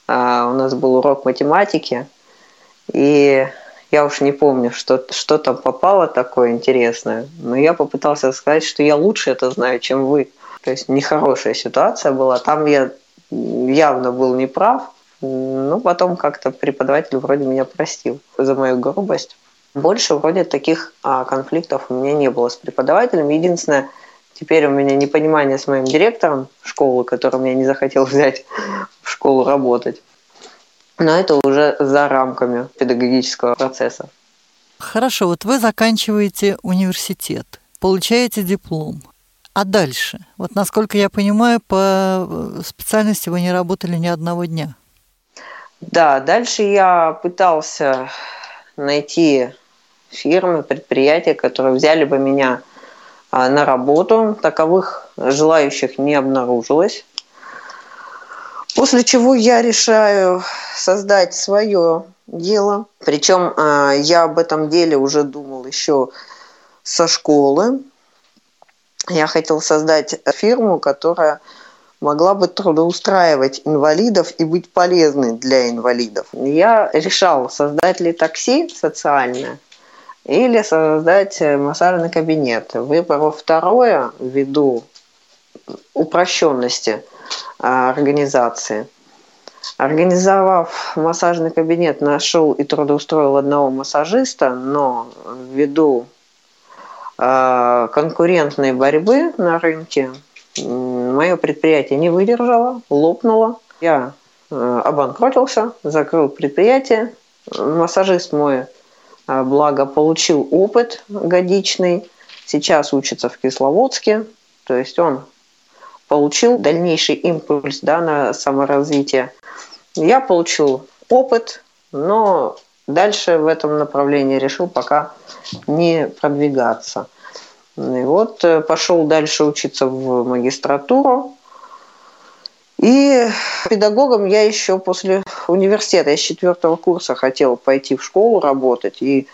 А, у нас был урок математики. И я уж не помню, что, что там попало такое интересное. Но я попытался сказать, что я лучше это знаю, чем вы. То есть нехорошая ситуация была. Там я явно был неправ. Ну, потом как-то преподаватель вроде меня простил за мою грубость. Больше вроде таких а, конфликтов у меня не было с преподавателем. Единственное, теперь у меня непонимание с моим директором школы, который меня не захотел взять в школу работать. Но это уже за рамками педагогического процесса. Хорошо, вот вы заканчиваете университет, получаете диплом. А дальше? Вот насколько я понимаю, по э, специальности вы не работали ни одного дня. Да, дальше я пытался найти фирмы, предприятия, которые взяли бы меня а, на работу. Таковых желающих не обнаружилось. После чего я решаю создать свое дело. Причем а, я об этом деле уже думал еще со школы. Я хотел создать фирму, которая могла бы трудоустраивать инвалидов и быть полезной для инвалидов. Я решал, создать ли такси социальное или создать массажный кабинет. Выбрал второе ввиду упрощенности а, организации. Организовав массажный кабинет, нашел и трудоустроил одного массажиста, но ввиду э, конкурентной борьбы на рынке мое предприятие не выдержало, лопнуло. Я э, обанкротился, закрыл предприятие. Массажист мой, э, благо, получил опыт годичный. Сейчас учится в Кисловодске. То есть он получил дальнейший импульс да, на саморазвитие. Я получил опыт, но дальше в этом направлении решил пока не продвигаться. И вот э, пошел дальше учиться в магистратуру. И педагогом я еще после университета, я с четвертого курса хотела пойти в школу работать и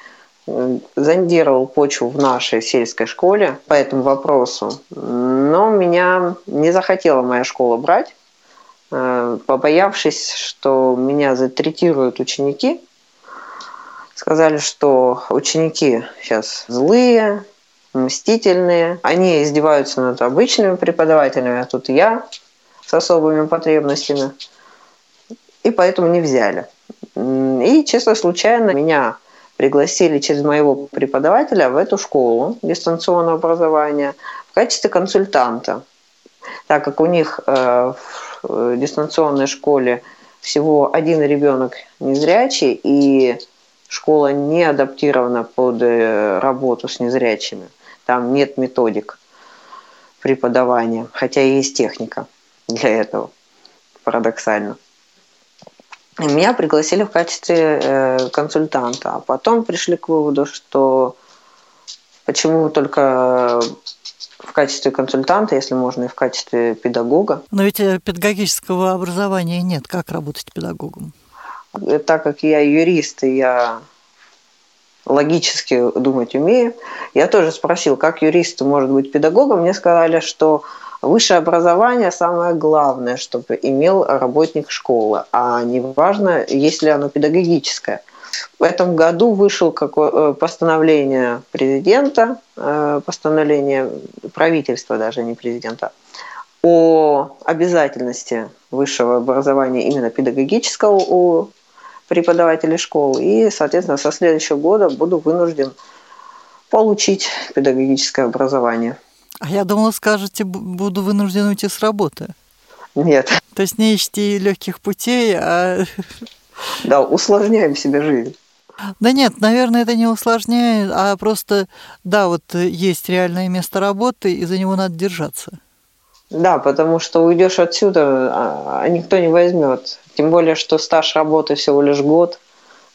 зондировал почву в нашей сельской школе по этому вопросу. Но меня не захотела моя школа брать, э, побоявшись, что меня затретируют ученики. Сказали, что ученики сейчас злые, мстительные. Они издеваются над обычными преподавателями, а тут я с особыми потребностями. И поэтому не взяли. И чисто случайно меня пригласили через моего преподавателя в эту школу дистанционного образования в качестве консультанта. Так как у них э, в дистанционной школе всего один ребенок незрячий, и школа не адаптирована под э, работу с незрячими. Там нет методик преподавания, хотя есть техника для этого, парадоксально. И меня пригласили в качестве э, консультанта, а потом пришли к выводу, что почему только в качестве консультанта, если можно и в качестве педагога. Но ведь э, педагогического образования нет. Как работать педагогом? Так как я юрист, и я логически думать умею. Я тоже спросил, как юрист может быть педагогом. Мне сказали, что высшее образование самое главное, чтобы имел работник школы, а не важно, есть ли оно педагогическое. В этом году вышло э, постановление президента, э, постановление правительства даже, не президента, о обязательности высшего образования именно педагогического у преподавателей школ. И, соответственно, со следующего года буду вынужден получить педагогическое образование. А я думала, скажете, буду вынужден уйти с работы. Нет. То есть не ищите легких путей, а... Да, усложняем себе жизнь. Да нет, наверное, это не усложняет, а просто, да, вот есть реальное место работы, и за него надо держаться. Да, потому что уйдешь отсюда, а, а никто не возьмет. Тем более, что стаж работы всего лишь год.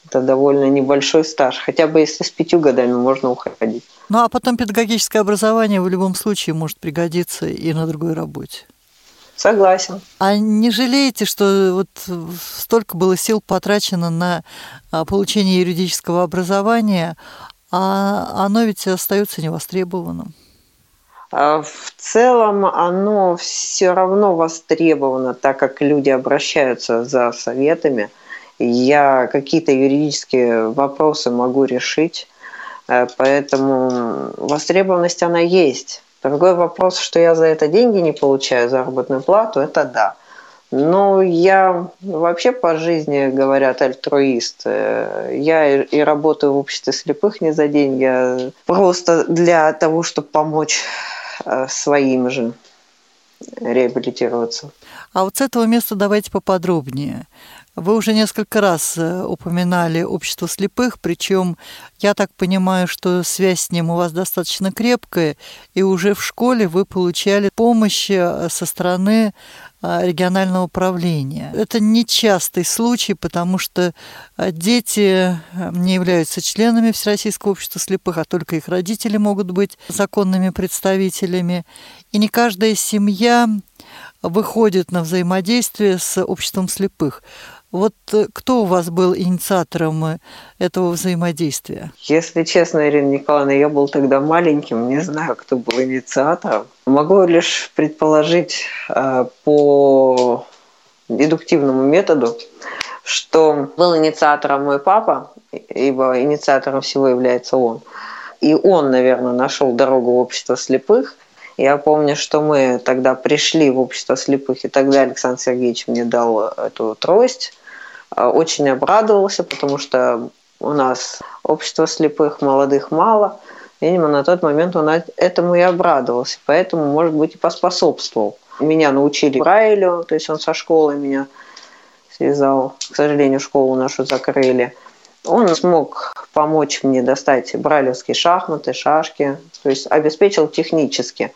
Это довольно небольшой стаж. Хотя бы если с пятью годами можно уходить. Ну а потом педагогическое образование в любом случае может пригодиться и на другой работе. Согласен. А не жалеете, что вот столько было сил потрачено на а, получение юридического образования, а оно ведь остается невостребованным? А, в целом оно все равно востребовано, так как люди обращаются за советами. Я какие-то юридические вопросы могу решить, поэтому востребованность она есть. Другой вопрос, что я за это деньги не получаю, заработную плату, это да. Но я вообще по жизни, говорят, альтруист. Э, я и работаю в обществе слепых не за деньги, а просто для того, чтобы помочь Э, своим же реабилитироваться. А вот с этого места давайте поподробнее. Вы уже несколько раз э, упоминали общество слепых, причем я так понимаю, что связь с ним у вас достаточно крепкая, и уже в школе вы получали помощь э, со стороны а, регионального управления. Это нечастый случай, потому что дети не являются членами Всероссийского общества слепых, а только их родители могут быть законными представителями. И не каждая семья выходит на взаимодействие с обществом слепых. Вот э, кто у вас был инициатором э, этого взаимодействия? Если честно, Ирина Николаевна, я был тогда маленьким, не знаю, кто был инициатором. Могу лишь предположить э, по дедуктивному методу, что был инициатором мой папа, ибо инициатором всего является он. И он, наверное, нашел дорогу в общество слепых. Я помню, что мы тогда пришли в общество слепых, и тогда Александр Сергеевич мне дал эту трость. Э, очень обрадовался, потому что у нас общество слепых молодых мало. Видимо, на тот момент он этому и обрадовался, поэтому, может быть, и поспособствовал. Меня научили Брайлю, то есть он со школы меня связал. К сожалению, школу нашу закрыли. Он смог помочь мне достать брайлевские шахматы, шашки, то есть обеспечил технически.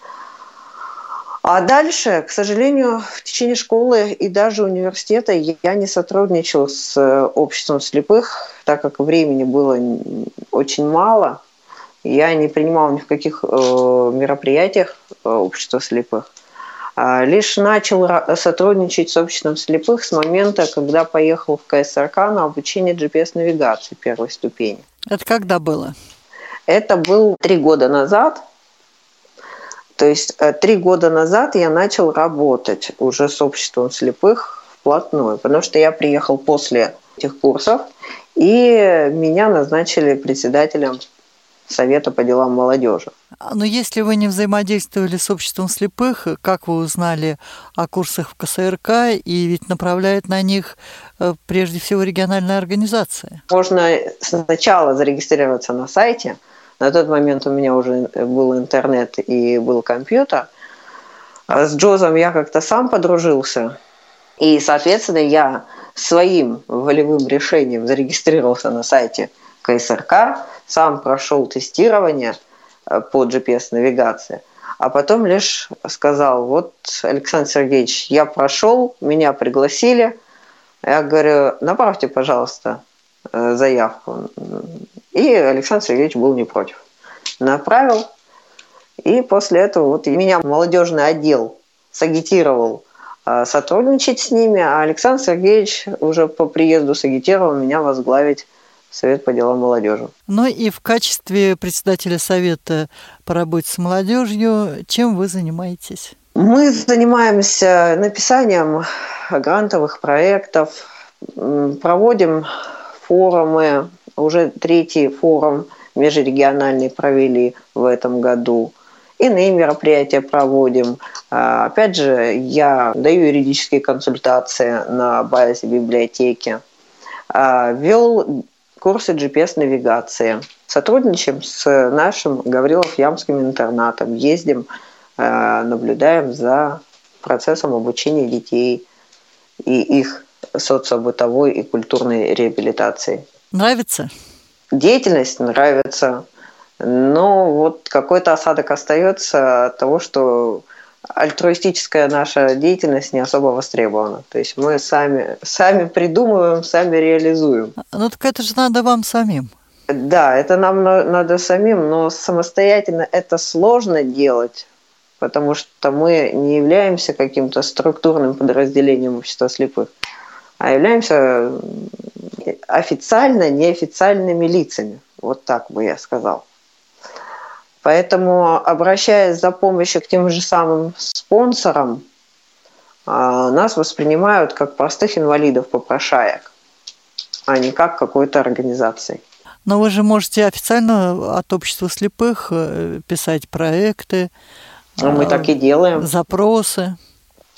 А дальше, к сожалению, в течение школы и даже университета я не сотрудничал с э, обществом слепых, так как времени было очень мало. Я не принимал ни в каких э, мероприятиях э, общества слепых. А лишь начал сотрудничать с обществом слепых с момента, когда поехал в КСРК на обучение GPS-навигации первой ступени. Это когда было? Это был три года назад – то есть э, три года назад я начал работать уже с обществом слепых вплотную, потому что я приехал после этих курсов, и меня назначили председателем Совета по делам молодежи. А, но если вы не взаимодействовали с обществом слепых, как вы узнали о курсах в КСРК, и ведь направляет на них э, прежде всего региональная организация? Можно сначала зарегистрироваться на сайте – на тот момент у меня уже был интернет и был компьютер. А с Джозом я как-то сам подружился. И, соответственно, я своим волевым решением зарегистрировался на сайте КСРК, сам прошел тестирование э, по GPS-навигации, а потом лишь сказал, вот, Александр Сергеевич, я прошел, меня пригласили, я говорю, направьте, пожалуйста, э, заявку. И Александр Сергеевич был не против. Направил. И после этого вот меня молодежный отдел сагитировал а, сотрудничать с ними, а Александр Сергеевич уже по приезду сагитировал меня возглавить Совет по делам молодежи. Ну и в качестве председателя Совета по работе с молодежью, чем вы занимаетесь? Мы занимаемся написанием грантовых проектов, проводим форумы, уже третий форум межрегиональный провели в этом году. Иные мероприятия проводим. А, опять же, я даю юридические консультации на базе библиотеки. А, вел курсы GPS-навигации. Сотрудничаем с нашим Гаврилов-Ямским интернатом. Ездим, а, наблюдаем за процессом обучения детей и их социобытовой и культурной реабилитации. Нравится? Деятельность нравится, но вот какой-то осадок остается от того, что альтруистическая наша деятельность не особо востребована. То есть мы сами, сами придумываем, сами реализуем. Ну так это же надо вам самим. Да, это нам надо самим, но самостоятельно это сложно делать, потому что мы не являемся каким-то структурным подразделением общества слепых, а являемся официально неофициальными лицами. Вот так бы я сказал. Поэтому, обращаясь за помощью к тем же самым спонсорам, а, нас воспринимают как простых инвалидов-попрошаек, а не как какой-то организации. Но вы же можете официально от общества слепых э, писать проекты. Ну, мы так и делаем. Запросы.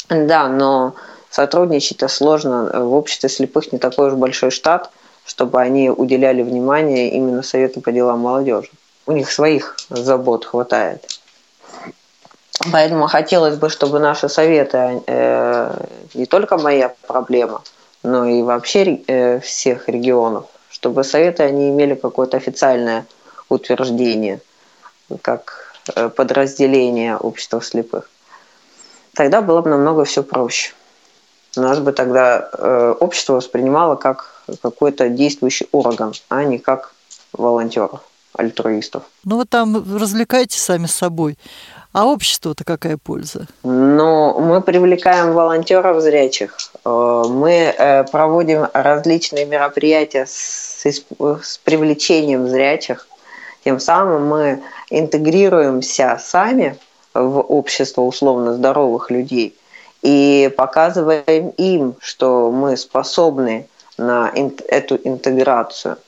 Да, но сотрудничать-то сложно. В обществе слепых не такой уж большой штат, чтобы они уделяли внимание именно Совету по делам молодежи. У них своих забот хватает. Поэтому хотелось бы, чтобы наши советы, э, не только моя проблема, но и вообще э, всех регионов, чтобы советы они имели какое-то официальное утверждение, как э, подразделение общества слепых. Тогда было бы намного все проще нас бы тогда э, общество воспринимало как какой-то действующий орган, а не как волонтеров, альтруистов. Ну вы там развлекаетесь сами собой. А обществу-то какая польза? Ну, мы привлекаем волонтеров зрячих. Э, мы э, проводим различные мероприятия с, с привлечением зрячих. Тем самым мы интегрируемся сами в общество условно здоровых людей и показываем им, что мы способны на эту интеграцию.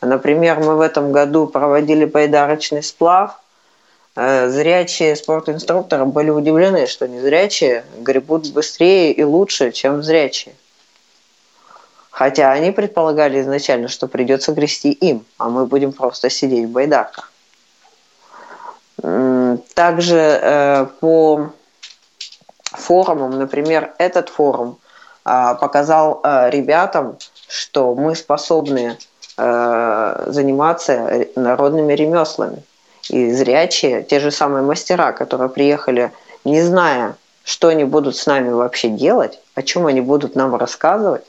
Например, мы в этом году проводили байдарочный сплав. Э, зрячие спортинструкторы были удивлены, что незрячие гребут быстрее и лучше, чем зрячие. Хотя они предполагали изначально, что придется грести им, а мы будем просто сидеть в байдарках. Также э, по форумам, например, этот форум э, показал э, ребятам, что мы способны э, заниматься народными ремеслами. И зрячие, те же самые мастера, которые приехали, не зная, что они будут с нами вообще делать, о чем они будут нам рассказывать,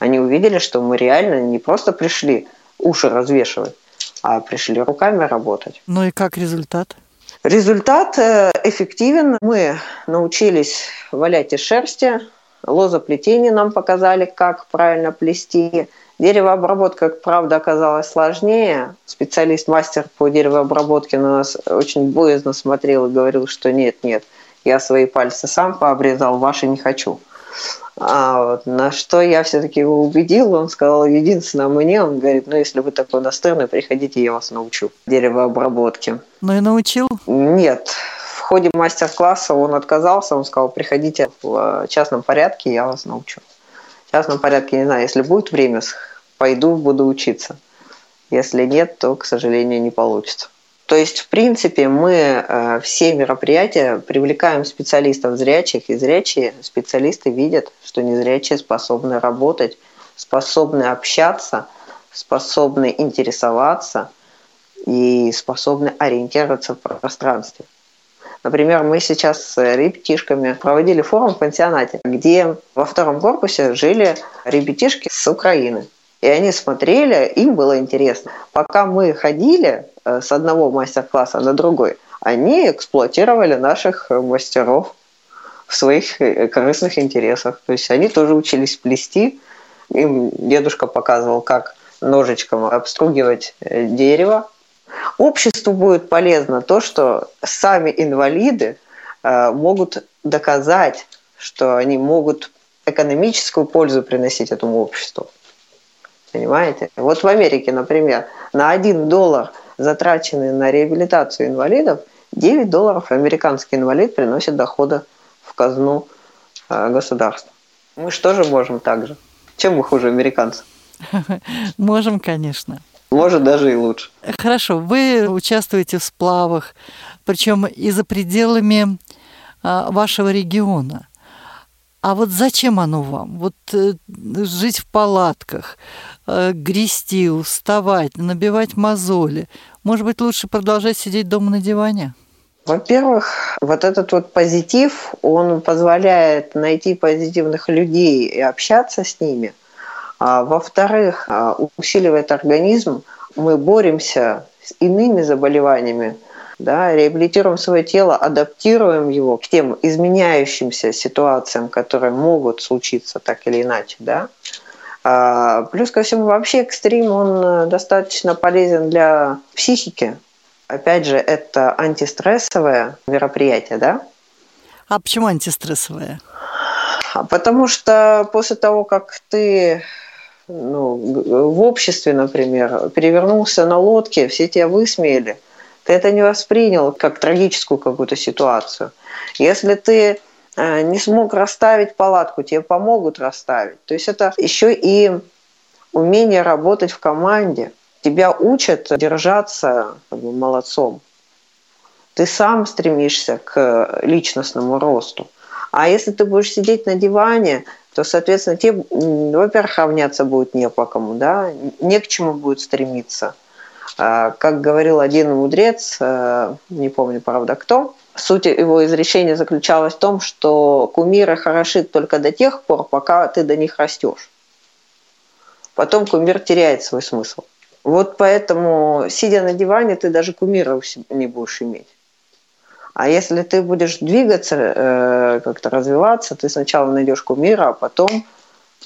они увидели, что мы реально не просто пришли уши развешивать, а пришли руками работать. Ну и как результат? Результат э, эффективен. Мы научились валять из шерсти, лозоплетение нам показали, как правильно плести. Деревообработка, как правда, оказалась сложнее. Специалист-мастер по деревообработке на нас очень боязно смотрел и говорил, что нет, нет, я свои пальцы сам пообрезал, ваши не хочу. А вот, на что я все-таки его убедил, он сказал, единственное мне, он говорит, ну если вы такой настырный, приходите, я вас научу деревообработке. Ну и научил? Нет. В ходе мастер-класса он отказался, он сказал, приходите в частном порядке, я вас научу. В частном порядке, не знаю, если будет время, пойду, буду учиться. Если нет, то, к сожалению, не получится. То есть, в принципе, мы э, все мероприятия привлекаем специалистов зрячих, и зрячие специалисты видят, что незрячие способны работать, способны общаться, способны интересоваться и способны ориентироваться в пространстве. Например, мы сейчас с ребятишками проводили форум в пансионате, где во втором корпусе жили ребятишки с Украины. И они смотрели, им было интересно. Пока мы ходили э, с одного мастер-класса на другой, они эксплуатировали наших мастеров в своих э, корыстных интересах. То есть они тоже учились плести. Им дедушка показывал, как ножичком обстругивать э, дерево. Обществу будет полезно то, что сами инвалиды могут доказать, что они могут экономическую пользу приносить этому обществу. Понимаете? Вот в Америке, например, на 1 доллар, затраченный на реабилитацию инвалидов, 9 долларов американский инвалид приносит дохода в казну э, государства. Мы что же можем так же? Чем мы хуже американцев? Можем, конечно. Может, даже и лучше. Хорошо, вы участвуете в сплавах, причем и за пределами а, вашего региона. А вот зачем оно вам? Вот э, жить в палатках, э, грести, уставать, набивать мозоли. Может быть, лучше продолжать сидеть дома на диване? Во-первых, вот этот вот позитив, он позволяет найти позитивных людей и общаться с ними. А во-вторых, а, усиливает организм. Мы боремся с иными заболеваниями, да, реабилитируем свое тело, адаптируем его к тем изменяющимся ситуациям, которые могут случиться так или иначе, да. А, плюс ко всему, вообще экстрим, он э, достаточно полезен для психики. Опять же, это антистрессовое мероприятие, да? А почему антистрессовое? А потому что после того, как ты ну, в обществе, например, перевернулся на лодке, все тебя высмеяли – ты это не воспринял как трагическую какую-то ситуацию. Если ты э, не смог расставить палатку, тебе помогут расставить. То есть это еще и умение работать в команде. Тебя учат держаться как бы, молодцом. Ты сам стремишься к личностному росту. А если ты будешь сидеть на диване, то, соответственно, тебе, во-первых, равняться будет не по кому, да, не к чему будет стремиться – как говорил один мудрец, э, не помню, правда, кто, суть его изречения заключалась в том, что кумиры хороши только до тех пор, пока ты до них растешь. Потом кумир теряет свой смысл. Вот поэтому, сидя на диване, ты даже кумира не будешь иметь. А если ты будешь двигаться, э, как-то развиваться, ты сначала найдешь кумира, а потом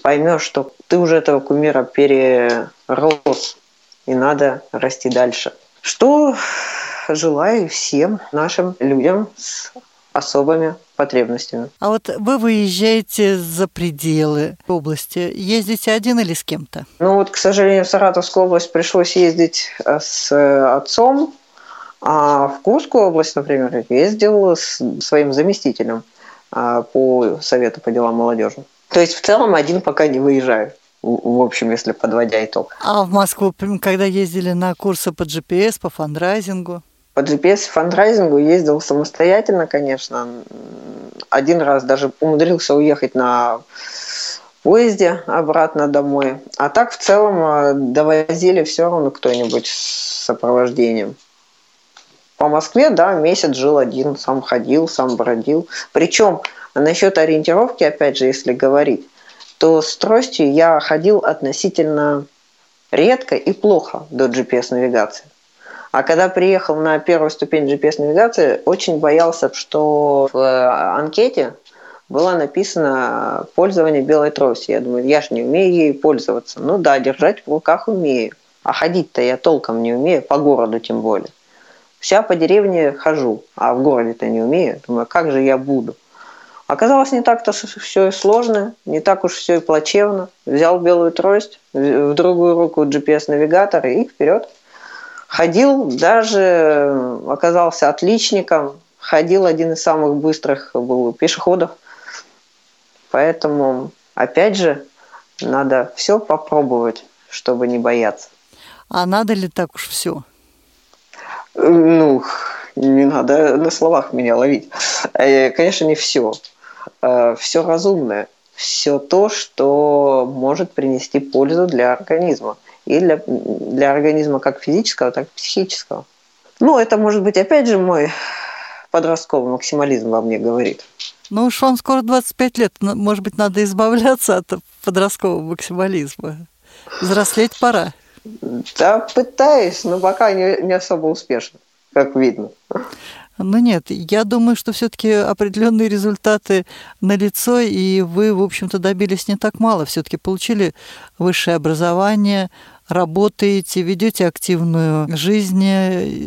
поймешь, что ты уже этого кумира перерос и надо расти дальше. Что желаю всем нашим людям с особыми потребностями. А вот вы выезжаете за пределы области. Ездите один или с кем-то? Ну вот, к сожалению, в Саратовскую область пришлось ездить э, с отцом, а в Курскую область, например, ездил с своим заместителем а, по Совету по делам молодежи. То есть в целом один пока не выезжаю в общем, если подводя итог. А в Москву, когда ездили на курсы по GPS, по фандрайзингу? По GPS фандрайзингу ездил самостоятельно, конечно. Один раз даже умудрился уехать на поезде обратно домой. А так в целом э, довозили все равно кто-нибудь с сопровождением. По Москве, да, месяц жил один, сам ходил, сам бродил. Причем насчет ориентировки, опять же, если говорить, то с тростью я ходил относительно редко и плохо до GPS-навигации. А когда приехал на первую ступень GPS-навигации, очень боялся, что в э, анкете было написано пользование белой тростью. Я думаю, я же не умею ей пользоваться. Ну да, держать в руках умею. А ходить-то я толком не умею, по городу тем более. Вся по деревне хожу, а в городе-то не умею. Думаю, как же я буду? Оказалось, не так-то все и сложно, не так уж все и плачевно. Взял белую трость, в другую руку GPS-навигатор и вперед. Ходил, даже оказался отличником, ходил один из самых быстрых был пешеходов. Поэтому, опять же, надо все попробовать, чтобы не бояться. А надо ли так уж все? Ну, не надо на словах меня ловить. Э, конечно, не все. Э, все разумное, все то, что может принести пользу для организма. И для, для организма как физического, так и психического. Ну, это может быть, опять же, мой подростковый максимализм во мне говорит. Ну уж вам скоро 25 лет. Может быть, надо избавляться от подросткового максимализма. Взрослеть пора. Да, пытаюсь, но пока не, не особо успешно, как видно. Ну нет, я думаю, что все-таки определенные результаты налицо, и вы, в общем-то, добились не так мало. Все-таки получили высшее образование, работаете, ведете активную жизнь,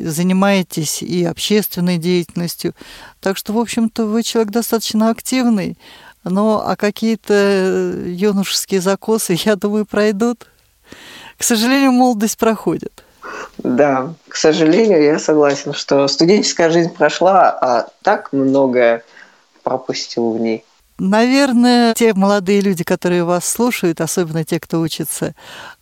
занимаетесь и общественной деятельностью. Так что, в общем-то, вы человек достаточно активный. Но а какие-то юношеские закосы, я думаю, пройдут. К сожалению, молодость проходит. Да, к сожалению, я согласен, что студенческая жизнь прошла, а так многое пропустил в ней. Наверное, те молодые люди, которые вас слушают, особенно те, кто учится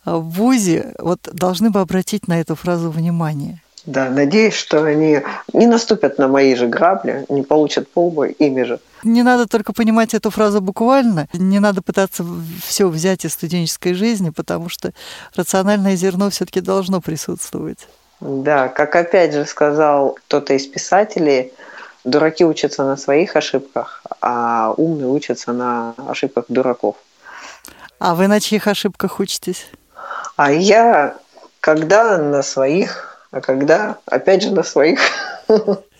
в ВУЗе, вот должны бы обратить на эту фразу внимание. Да, надеюсь, что они не наступят на мои же грабли, не получат полбой ими же. Не надо только понимать эту фразу буквально, не надо пытаться все взять из студенческой жизни, потому что рациональное зерно все-таки должно присутствовать. Да, как опять же сказал кто-то из писателей, дураки учатся на своих ошибках, а умные учатся на ошибках дураков. А вы на чьих ошибках учитесь? А я, когда на своих, а когда, опять же, на своих.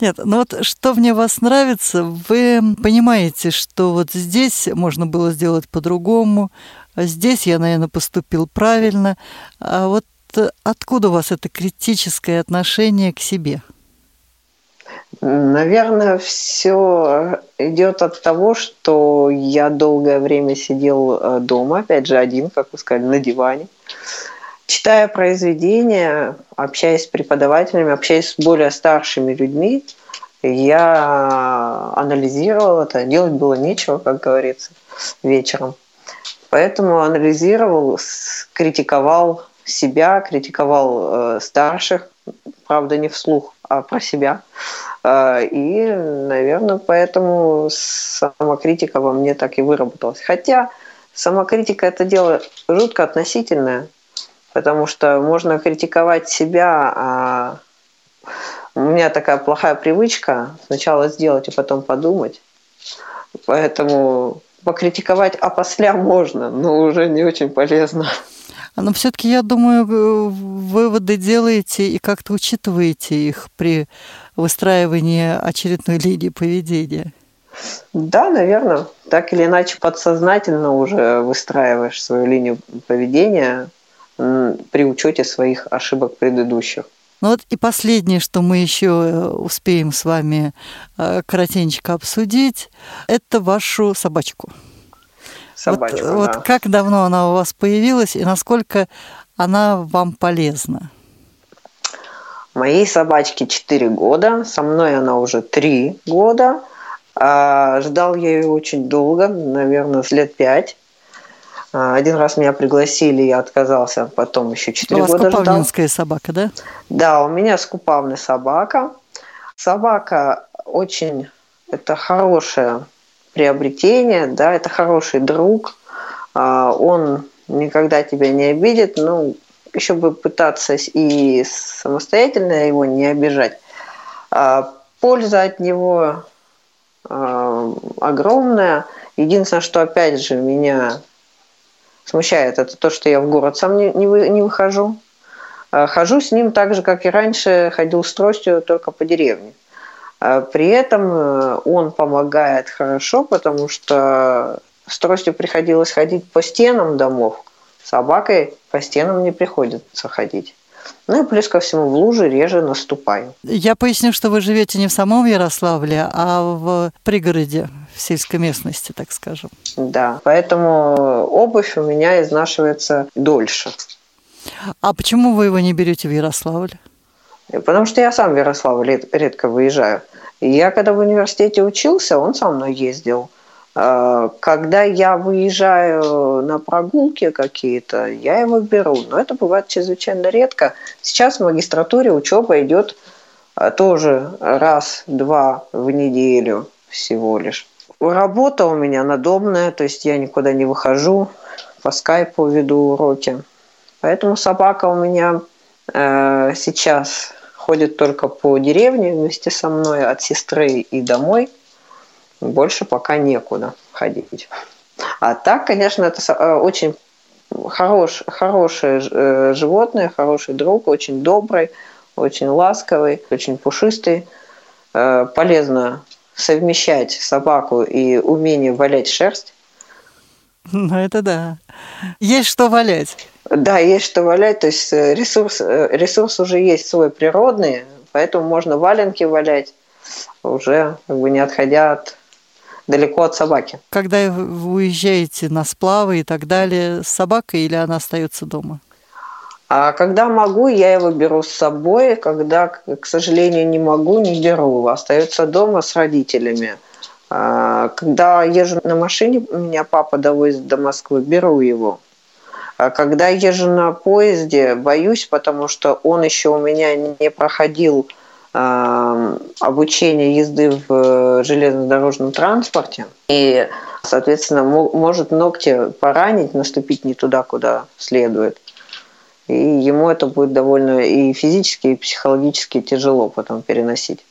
Нет, ну вот что мне вас нравится, вы понимаете, что вот здесь можно было сделать по-другому, а здесь я, наверное, поступил правильно. А вот откуда у вас это критическое отношение к себе? Наверное, все идет от того, что я долгое время сидел э, дома, опять же, один, как вы сказали, на диване. Читая произведения, общаясь с преподавателями, общаясь с более старшими людьми, я анализировал это. Делать было нечего, как говорится, вечером. Поэтому анализировал, критиковал себя, критиковал э, старших, правда, не вслух, а про себя. Э, и, наверное, поэтому самокритика во мне так и выработалась. Хотя самокритика – это дело жутко относительное – потому что можно критиковать себя, а у меня такая плохая привычка сначала сделать, а потом подумать. Поэтому покритиковать а после можно, но уже не очень полезно. Но все-таки, я думаю, выводы делаете и как-то учитываете их при выстраивании очередной линии поведения. Да, наверное. Так или иначе подсознательно уже выстраиваешь свою линию поведения, при учете своих ошибок предыдущих. Ну вот и последнее, что мы еще э, успеем с вами э, коротенько обсудить, это вашу собачку. Собачку, вот, да. вот как давно она у вас появилась и насколько она вам полезна? Моей собачке 4 года, со мной она уже 3 года. А, ждал я ее очень долго, наверное, лет 5. А, один раз меня пригласили, я отказался, потом еще 4 у вас года ждал. купавнинская собака, да? Да, у меня скупавная собака. Собака очень, это хорошее приобретение, да, это хороший друг. А, он никогда тебя не обидит, ну, еще бы пытаться и самостоятельно его не обижать. А, польза от него огромная. Единственное, что опять же меня смущает, это то, что я в город сам не, не, вы, не выхожу. А, хожу с ним так же, как и раньше, ходил с тростью только по деревне. А, при этом э, он помогает хорошо, потому что с тростью приходилось ходить по стенам домов, собакой по стенам не приходится ходить. Ну и плюс ко всему в луже реже наступаю. Я поясню, что вы живете не в самом Ярославле, а в пригороде, в сельской местности, так скажем. Да, поэтому обувь у меня изнашивается дольше. А почему вы его не берете в Ярославль? Потому что я сам в Ярославль редко выезжаю. Я когда в университете учился, он со мной ездил. А, когда я выезжаю на прогулки какие-то, я его беру. Но это бывает чрезвычайно редко. Сейчас в магистратуре учеба идет а, тоже раз-два в неделю всего лишь. Работа у меня надомная, то есть я никуда не выхожу, по скайпу веду уроки. Поэтому собака у меня э, сейчас ходит только по деревне вместе со мной от сестры и домой. Больше пока некуда ходить. А так, конечно, это очень хорош, хорошее животное, хороший друг, очень добрый, очень ласковый, очень пушистый. Полезно совмещать собаку и умение валять шерсть. Ну, это да. Есть что валять. Да, есть что валять. То есть ресурс, ресурс уже есть свой природный, поэтому можно валенки валять, уже как бы не отходя от далеко от собаки. Когда вы уезжаете на сплавы и так далее, с собакой или она остается дома? А когда могу, я его беру с собой. Когда, к сожалению, не могу, не беру. Остается дома с родителями. Когда езжу на машине, меня папа довозит до Москвы, беру его. А когда езжу на поезде, боюсь, потому что он еще у меня не проходил обучение езды в железнодорожном транспорте. И, соответственно, может ногти поранить, наступить не туда, куда следует. И ему это будет довольно и физически, и психологически тяжело потом переносить.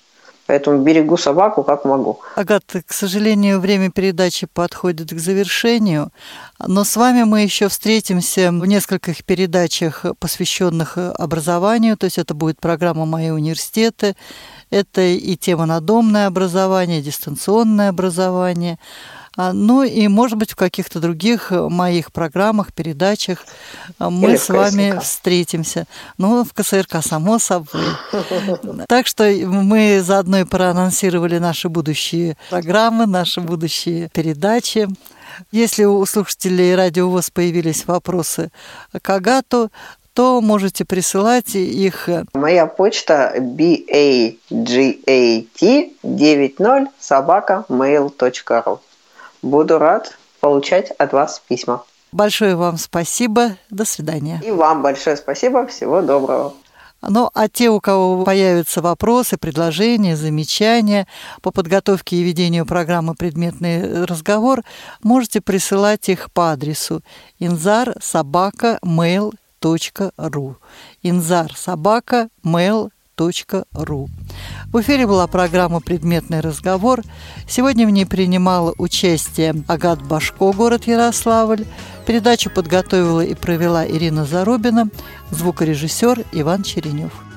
Поэтому берегу собаку как могу. Агат, к сожалению, время передачи подходит к завершению, но с вами мы еще встретимся в нескольких передачах, посвященных образованию, то есть это будет программа «Мои университеты», это и тема надомное образование, дистанционное образование – ну и, может быть, в каких-то других моих программах, передачах мы Или с вами встретимся. Ну, в КСРК, само собой. Так что мы заодно и проанонсировали наши будущие программы, наши будущие передачи. Если у слушателей Радио ВОЗ появились вопросы к Агату, то можете присылать их. Моя почта bagat90 собака mail.ru Буду рад получать от вас письма. Большое вам спасибо. До свидания. И вам большое спасибо. Всего доброго. Ну, а те, у кого появятся вопросы, предложения, замечания по подготовке и ведению программы «Предметный разговор», можете присылать их по адресу inzar.sobaka.mail.ru inzar.sobaka.mail.ru. В эфире была программа «Предметный разговор». Сегодня в ней принимала участие Агат Башко, город Ярославль. Передачу подготовила и провела Ирина Зарубина, звукорежиссер Иван Черенев.